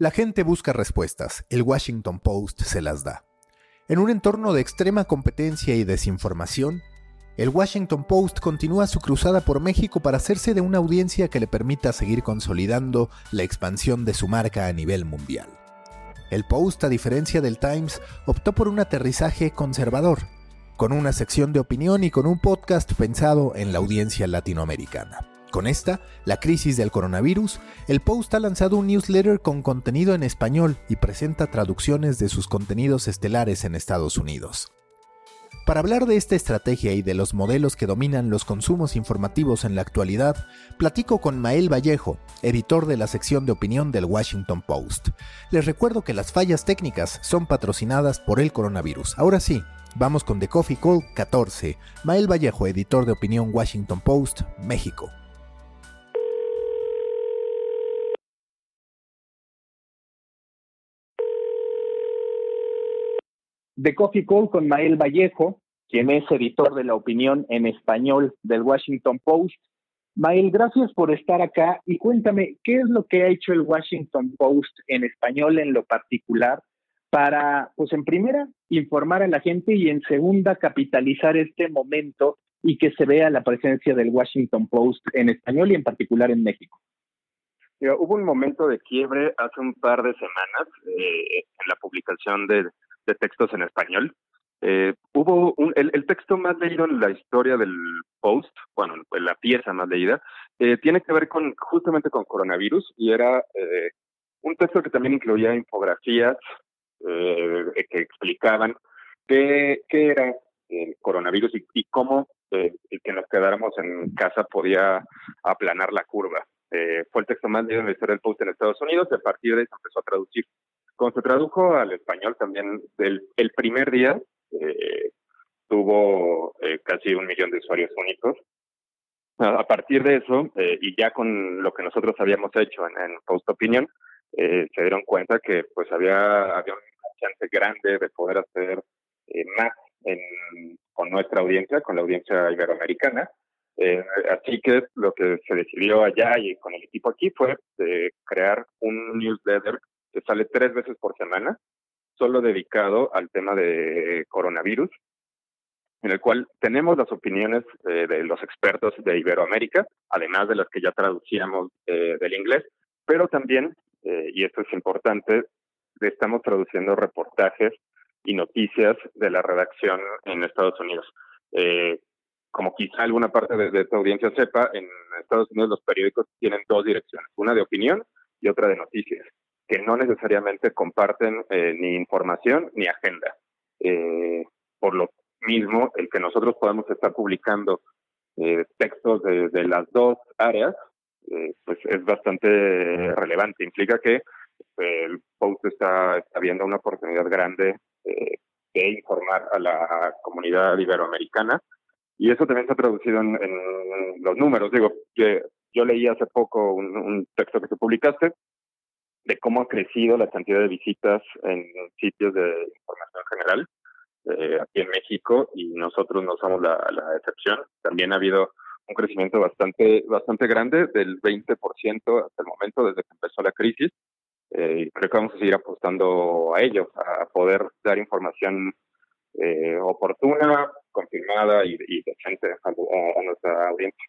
La gente busca respuestas, el Washington Post se las da. En un entorno de extrema competencia y desinformación, el Washington Post continúa su cruzada por México para hacerse de una audiencia que le permita seguir consolidando la expansión de su marca a nivel mundial. El Post, a diferencia del Times, optó por un aterrizaje conservador, con una sección de opinión y con un podcast pensado en la audiencia latinoamericana. Con esta, la crisis del coronavirus, el Post ha lanzado un newsletter con contenido en español y presenta traducciones de sus contenidos estelares en Estados Unidos. Para hablar de esta estrategia y de los modelos que dominan los consumos informativos en la actualidad, platico con Mael Vallejo, editor de la sección de opinión del Washington Post. Les recuerdo que las fallas técnicas son patrocinadas por el coronavirus. Ahora sí, vamos con The Coffee Call 14. Mael Vallejo, editor de opinión Washington Post, México. De Coffee Call con Mael Vallejo, quien es editor de la opinión en español del Washington Post. Mael, gracias por estar acá y cuéntame, ¿qué es lo que ha hecho el Washington Post en español en lo particular para, pues en primera, informar a la gente y en segunda, capitalizar este momento y que se vea la presencia del Washington Post en español y en particular en México? hubo un momento de quiebre hace un par de semanas eh, en la publicación de de textos en español. Eh, hubo un, el, texto más leído en la historia del post, bueno, la pieza más leída, eh, tiene que ver con justamente con coronavirus y era eh, un texto que también incluía infografías que explicaban qué, qué era el coronavirus y, cómo el que nos quedáramos en casa podía aplanar la curva. fue el texto más leído en la historia del post en Estados Unidos y a partir de eso empezó a traducir cuando se tradujo al español también, el, primer día eh, tuvo eh, casi un millón de usuarios únicos. A, partir de eso, eh, y ya con lo que nosotros habíamos hecho en, en Post Opinion, se dieron cuenta que pues había, había una chance grande de poder hacer más con nuestra audiencia, con la audiencia iberoamericana. así que lo que se decidió allá y con el equipo aquí fue crear un newsletter que sale tres veces por semana, solo dedicado al tema de coronavirus, en el cual tenemos las opiniones de los expertos de Iberoamérica, además de las que ya traducíamos eh, del inglés, pero también, eh, y esto es importante, estamos traduciendo reportajes y noticias de la redacción en Estados Unidos. Eh, como quizá alguna parte de, de tu audiencia sepa, en Estados Unidos los periódicos tienen dos direcciones, una de opinión y otra de noticias que no necesariamente comparten eh, ni información ni agenda. Eh, por lo mismo, el que nosotros podamos estar publicando eh, textos de, las dos áreas, pues es bastante relevante. Implica que el post está, viendo una oportunidad grande de informar a la comunidad iberoamericana y eso también se ha traducido en, los números. Digo, yo leí hace poco un, texto que tú publicaste de cómo ha crecido la cantidad de visitas en sitios de información general eh, aquí en México y nosotros no somos la, excepción. También ha habido un crecimiento bastante bastante grande del 20% hasta el momento desde que empezó la crisis. Eh, y creo que vamos a seguir apostando a ello, a poder dar información eh, oportuna, confirmada y, decente a nuestra audiencia.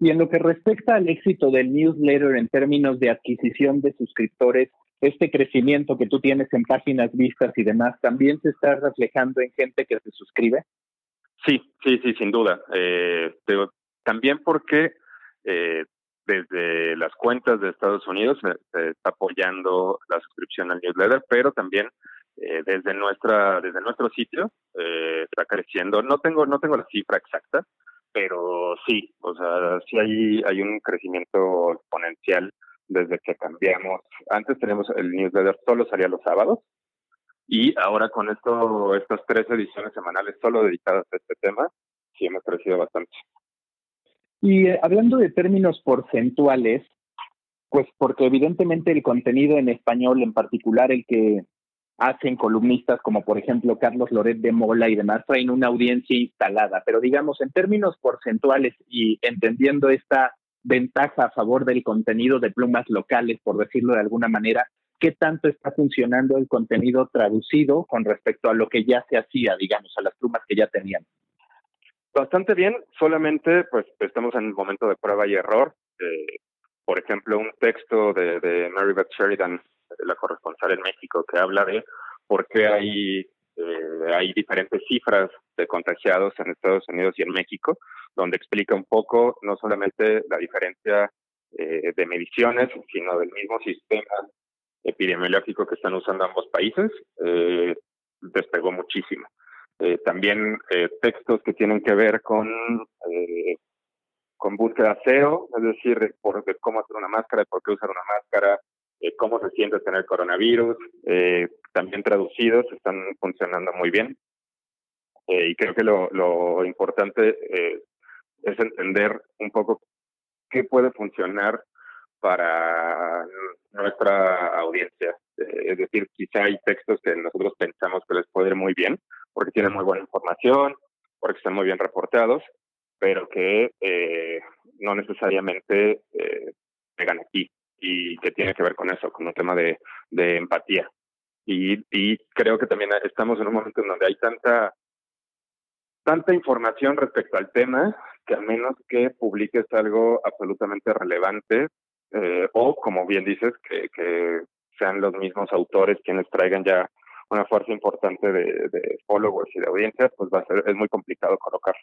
Y en lo que respecta al éxito del newsletter en términos de adquisición de suscriptores, este crecimiento que tú tienes en páginas vistas y demás, ¿también se está reflejando en gente que se suscribe? Sí, sí, sí, sin duda. Eh, pero también porque eh, desde las cuentas de Estados Unidos se, está apoyando la suscripción al newsletter, pero también eh, desde nuestra desde nuestro sitio eh, está creciendo. No tengo no tengo la cifra exacta, pero sí, o sea, sí hay, hay un crecimiento exponencial desde que cambiamos. Antes teníamos el newsletter solo salía los sábados y ahora con esto, estas tres ediciones semanales solo dedicadas a este tema, sí hemos crecido bastante. Y eh, hablando de términos porcentuales, pues porque evidentemente el contenido en español, en particular el que hacen columnistas como por ejemplo Carlos Loret de Mola y demás, traen una audiencia instalada, pero digamos en términos porcentuales y entendiendo esta ventaja a favor del contenido de plumas locales, por decirlo de alguna manera, ¿qué tanto está funcionando el contenido traducido con respecto a lo que ya se hacía, digamos, a las plumas que ya tenían? Bastante bien, solamente pues estamos en un momento de prueba y error. Eh, por ejemplo, un texto de, de Mary Beth Sheridan, la corresponsal en México, que habla de por qué hay, eh, hay diferentes cifras de contagiados en Estados Unidos y en México, donde explica un poco no solamente la diferencia eh, de mediciones, sino del mismo sistema epidemiológico que están usando ambos países, eh, despegó muchísimo. Eh, también eh, textos que tienen que ver con, eh, con búsqueda SEO, es decir, por, de cómo hacer una máscara, por qué usar una máscara, eh, cómo se siente tener coronavirus, eh, también traducidos, están funcionando muy bien. Eh, y creo que lo, lo importante eh, es entender un poco qué puede funcionar para nuestra audiencia. Eh, es decir, quizá hay textos que nosotros pensamos que les puede ir muy bien, porque tienen muy buena información, porque están muy bien reportados, pero que eh, no necesariamente pegan aquí y que tiene que ver con eso, con un tema de, empatía. Y, y creo que también estamos en un momento en donde hay tanta tanta información respecto al tema que a menos que publiques algo absolutamente relevante eh, o, como bien dices, que, sean los mismos autores quienes traigan ya una fuerza importante de, de y de audiencia, pues va a ser, es muy complicado colocar.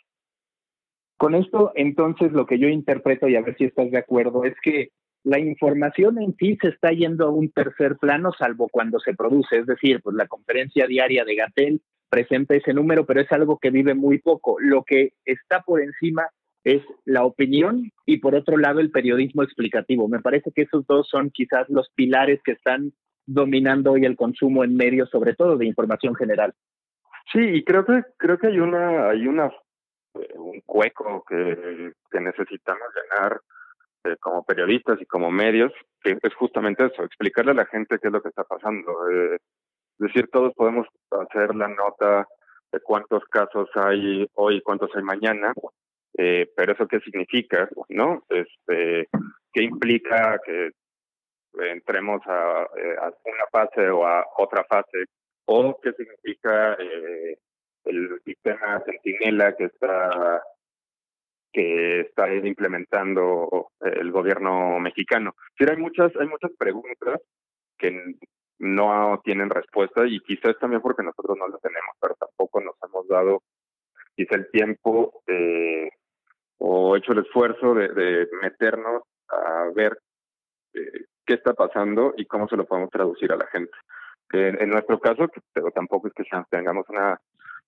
Con esto, entonces, lo que yo interpreto, y a ver si estás de acuerdo, es que la información en sí se está yendo a un tercer plano, salvo cuando se produce. Es decir, pues la conferencia diaria de Gatel presenta ese número, pero es algo que vive muy poco. Lo que está por encima es la opinión y por otro lado el periodismo explicativo. Me parece que esos dos son quizás los pilares que están dominando hoy el consumo en medios, sobre todo de información general. Sí, y creo que creo que hay una hay una eh, un hueco que, que necesitamos llenar eh, como periodistas y como medios, es justamente eso, explicarle a la gente qué es lo que está pasando. Eh, es decir, todos podemos hacer la nota de cuántos casos hay hoy, cuántos hay mañana, eh, pero eso qué significa, ¿no? Este, ¿Qué implica que entremos a, eh, a, una fase o a otra fase? ¿O qué significa eh, el sistema Centinela que está que está implementando el gobierno mexicano? Sí, hay muchas hay muchas preguntas que no tienen respuesta y quizás también porque nosotros no las tenemos, pero tampoco nos hemos dado quizá el tiempo eh, o hecho el esfuerzo de, de meternos a ver eh, qué está pasando y cómo se lo podemos traducir a la gente. En, en nuestro caso, pero tampoco es que tengamos una,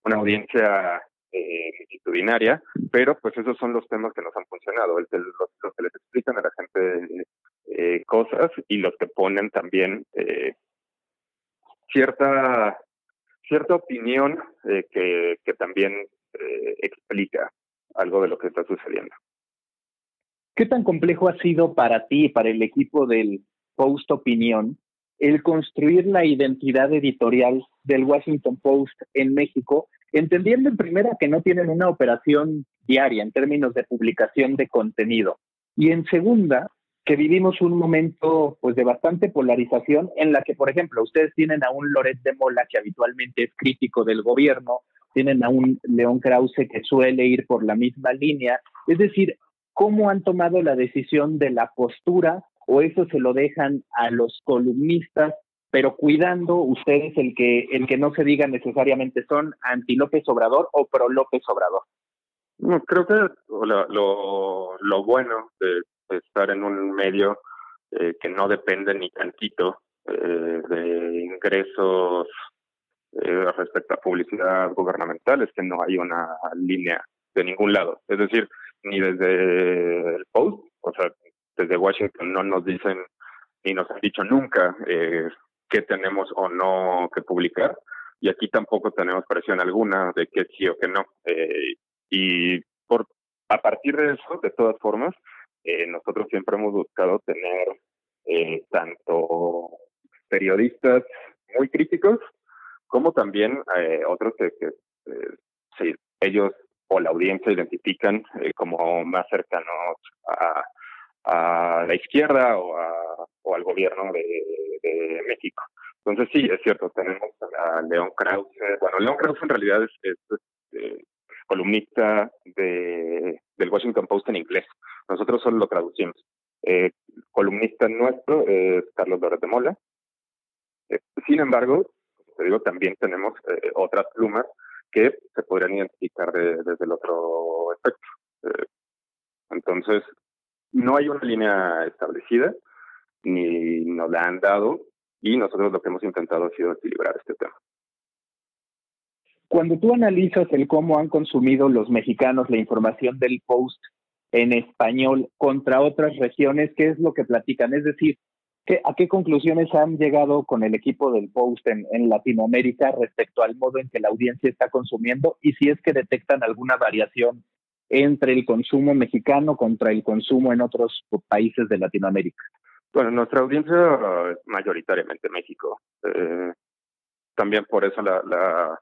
una audiencia eh, multitudinaria, pero pues esos son los temas que nos han funcionado, los, que les explican a la gente eh, cosas y los que ponen también eh, cierta cierta opinión eh, que, que también eh, explica algo de lo que está sucediendo. ¿Qué tan complejo ha sido para ti para el equipo del Post Opinión el construir la identidad editorial del Washington Post en México, entendiendo en primera que no tienen una operación diaria en términos de publicación de contenido y en segunda que vivimos un momento pues de bastante polarización en la que por ejemplo ustedes tienen a un Loret de Mola que habitualmente es crítico del gobierno tienen a un León Krause que suele ir por la misma línea. Es decir, ¿cómo han tomado la decisión de la postura o eso se lo dejan a los columnistas, pero cuidando ustedes el que, el que no se diga necesariamente son anti López Obrador o pro López Obrador? No, creo que lo, lo, bueno de, de, estar en un medio eh, que no depende ni tantito eh, de ingresos eh, respecto a publicidad gubernamental es que no hay una línea de ningún lado. Es decir, ni desde el Post, o sea, desde Washington no nos dicen ni nos han dicho nunca eh, qué tenemos o no que publicar. Y aquí tampoco tenemos presión alguna de que sí o que no. Eh, y por a partir de eso, de todas formas, eh, nosotros siempre hemos buscado tener eh, tanto periodistas muy críticos como también eh, otros que, que eh, sí, ellos o la audiencia identifican como más cercanos a, a la izquierda o, o al gobierno de, México. Entonces sí, es cierto, tenemos a León Krause. Bueno, León Krause en realidad es, este, columnista de, del Washington Post en inglés. Nosotros solo lo traducimos. Eh, columnista nuestro es Carlos Loret de Mola. Eh, sin embargo, como te digo, también tenemos eh, otras plumas que se podrían identificar desde el otro espectro. entonces, no hay una línea establecida, ni nos la han dado, y nosotros lo que hemos intentado ha sido equilibrar este tema. Cuando tú analizas el cómo han consumido los mexicanos la información del post en español contra otras regiones, ¿qué es lo que platican? Es decir, ¿a qué conclusiones han llegado con el equipo del post en, en Latinoamérica respecto al modo en que la audiencia está consumiendo y si es que detectan alguna variación entre el consumo mexicano contra el consumo en otros países de Latinoamérica? Bueno, nuestra audiencia es mayoritariamente México. Eh, también por eso la,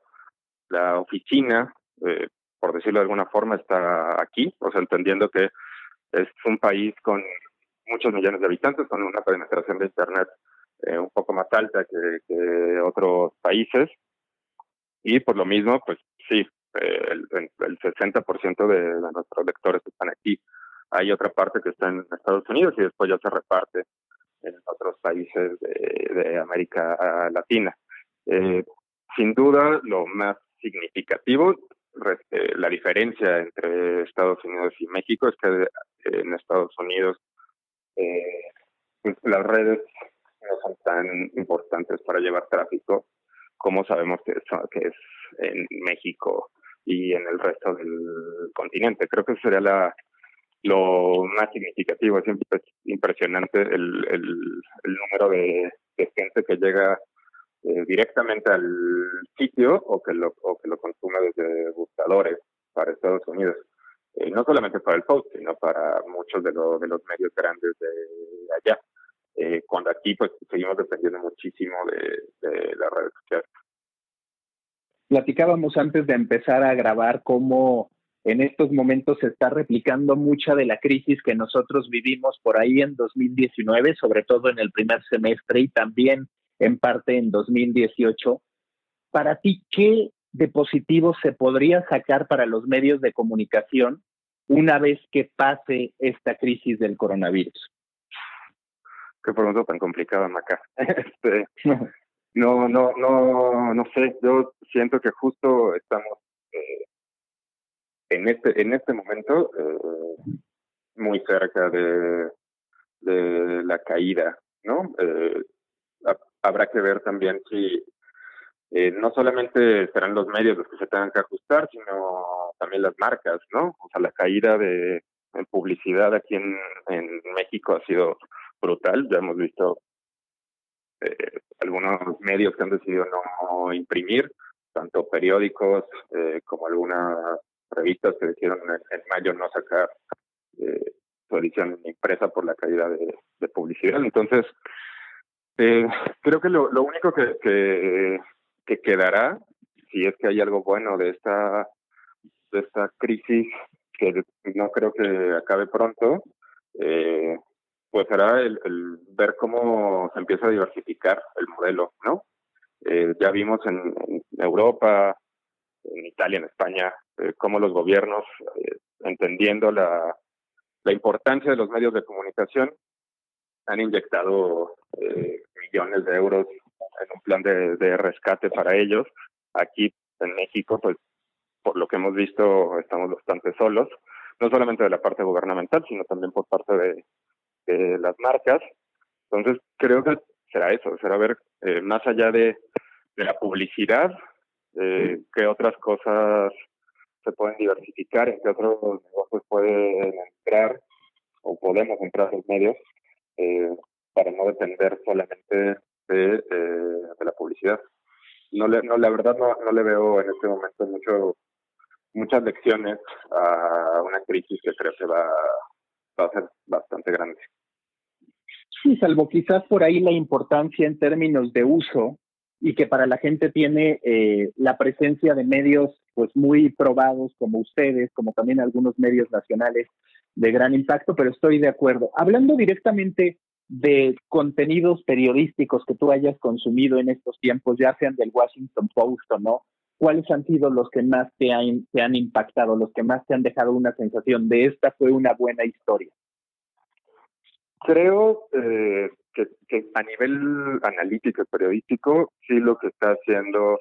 la, oficina, eh, por decirlo de alguna forma, está aquí, o sea, entendiendo que es un país con muchos millones de habitantes, con una penetración de Internet eh, un poco más alta que, que, otros países. Y por lo mismo, pues sí, eh, el, el 60% de, de nuestros lectores están aquí. Hay otra parte que está en Estados Unidos y después ya se reparte en otros países de, América Latina. Eh, sin duda, lo más significativo. Eh, la diferencia entre Estados Unidos y México es que eh, en Estados Unidos eh, pues, las redes no son tan importantes para llevar tráfico como sabemos que es en México y en el resto del continente. Creo que sería la, lo más significativo. Es impresionante el, el, número de, de, gente que llega eh, directamente al sitio o que lo, que lo consume desde buscadores para Estados Unidos. Eh, no solamente para el post, sino para muchos de, de los medios grandes de allá. Eh, cuando aquí pues seguimos dependiendo muchísimo de, de las redes sociales. Platicábamos antes de empezar a grabar cómo en estos momentos se está replicando mucha de la crisis que nosotros vivimos por ahí en 2019, sobre todo en el primer semestre y también en parte en 2018. Para ti, ¿qué de positivo se podría sacar para los medios de comunicación una vez que pase esta crisis del coronavirus? Qué pregunta tan complicada, Maca. Este, no, no, no, no sé. Yo siento que justo estamos eh, en este, en este momento eh, muy cerca de, de la caída, ¿no? Eh, habrá que ver también si eh, no solamente serán los medios los que se tengan que ajustar, sino también las marcas, ¿no? O sea, la caída de publicidad aquí en, en México ha sido brutal. Ya hemos visto eh, algunos medios que han decidido no imprimir, tanto periódicos eh, como algunas revistas que decidieron en, mayo no sacar eh, su edición impresa por la caída de, publicidad. Entonces, eh, creo que lo, lo único que, que, quedará, si es que hay algo bueno de esta, de esta crisis, que no creo que acabe pronto, eh, pues será el, ver cómo se empieza a diversificar el modelo, ¿no? Eh, ya vimos en, Europa, en Italia, en España, eh, cómo los gobiernos, eh, entendiendo la, la importancia de los medios de comunicación, han inyectado eh, millones de euros en un plan de, de, rescate para ellos. Aquí en México, pues por lo que hemos visto, estamos bastante solos, no solamente de la parte gubernamental, sino también por parte de, de las marcas. Entonces, creo que será eso, será ver eh, más allá de, de la publicidad, eh, qué otras cosas se pueden diversificar, en qué otros negocios pueden entrar o podemos entrar los medios eh, para no depender solamente de, eh, de la publicidad. No, le, no la verdad no, no le veo en este momento mucho muchas lecciones a una crisis que creo que va, va a ser bastante grande. Sí, salvo quizás por ahí la importancia en términos de uso y que para la gente tiene eh, la presencia de medios pues muy probados como ustedes, como también algunos medios nacionales de gran impacto, pero estoy de acuerdo. Hablando directamente de contenidos periodísticos que tú hayas consumido en estos tiempos, ya sean del Washington Post o no, ¿cuáles han sido los que más te han, te han impactado, los que más te han dejado una sensación de esta fue una buena historia? Creo eh, que, a nivel analítico y periodístico, sí lo que está haciendo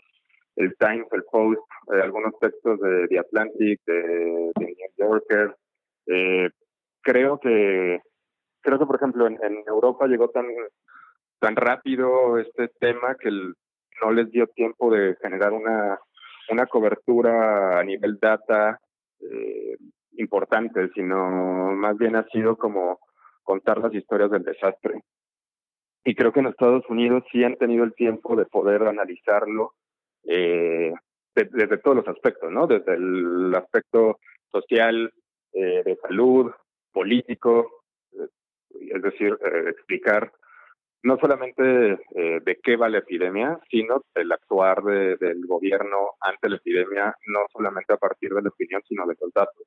el Times, el Post, eh, algunos textos de The Atlantic, de, New Yorker, eh, creo que creo que por ejemplo en, Europa llegó tan tan rápido este tema que no les dio tiempo de generar una una cobertura a nivel data eh, importante, sino más bien ha sido como contar las historias del desastre. Y creo que en Estados Unidos sí han tenido el tiempo de poder analizarlo eh, desde todos los aspectos, ¿no? Desde el aspecto social, eh, de salud, político, eh, es decir, explicar no solamente eh, de qué va la epidemia, sino el actuar del gobierno ante la epidemia, no solamente a partir de la opinión, sino de los datos.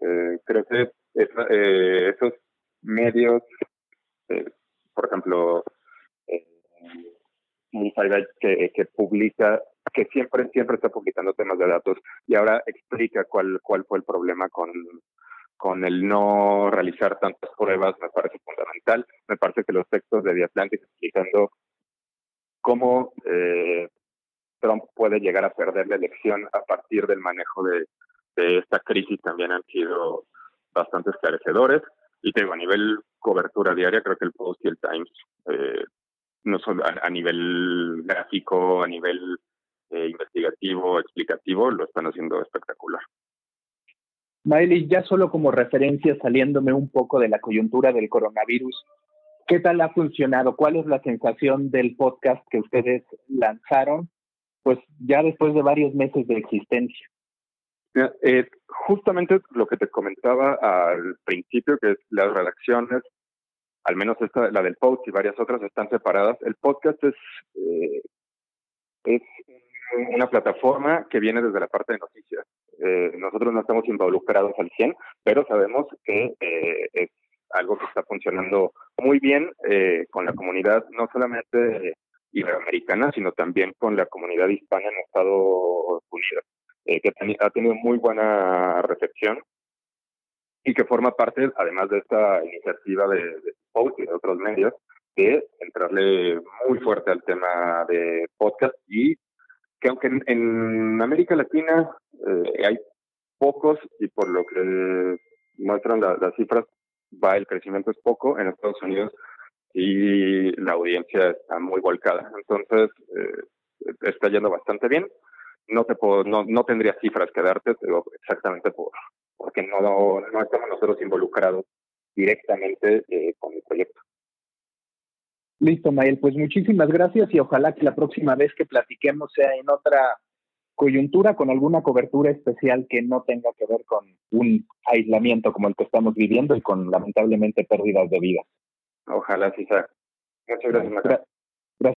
Eh, creo eh, esos medios, por ejemplo, que, que publica, que siempre, siempre está publicando temas de datos y ahora explica cuál, cuál fue el problema con con el no realizar tantas pruebas me parece fundamental. Me parece que los textos de The Atlantic explicando cómo eh, Trump puede llegar a perder la elección a partir del manejo de, esta crisis también han sido bastante esclarecedores. Y tengo a nivel cobertura diaria, creo que el Post y el Times, eh, no solo a, nivel gráfico, a nivel eh, investigativo, explicativo, lo están haciendo espectacular. Maeli, ya solo como referencia, saliéndome un poco de la coyuntura del coronavirus, ¿qué tal ha funcionado? ¿Cuál es la sensación del podcast que ustedes lanzaron? Pues ya después de varios meses de existencia. Eh, justamente lo que te comentaba al principio, que las redacciones, al menos esta, la del post y varias otras están separadas. El podcast es, eh, es una plataforma que viene desde la parte de noticias. Eh, nosotros no estamos involucrados al 100, pero sabemos que eh, es algo que está funcionando muy bien eh, con la comunidad, no solamente iberoamericana, sino también con la comunidad hispana en Estados Unidos, que ha tenido muy buena recepción y que forma parte, además de esta iniciativa de, de Post y de otros medios, de entrarle muy fuerte al tema de podcast y que aunque en, América Latina eh, hay pocos y por lo que muestran las cifras, va el crecimiento es poco en Estados Unidos y la audiencia está muy volcada. Entonces, eh, está yendo bastante bien. No te puedo, no, no tendría cifras que darte, pero exactamente por, porque no, no estamos nosotros involucrados directamente eh, con el proyecto. Listo, Mael, pues muchísimas gracias y ojalá que la próxima vez que platiquemos sea en otra coyuntura con alguna cobertura especial que no tenga que ver con un aislamiento como el que estamos viviendo y con lamentablemente pérdidas de vidas. Ojalá sí sea. Muchas gracias,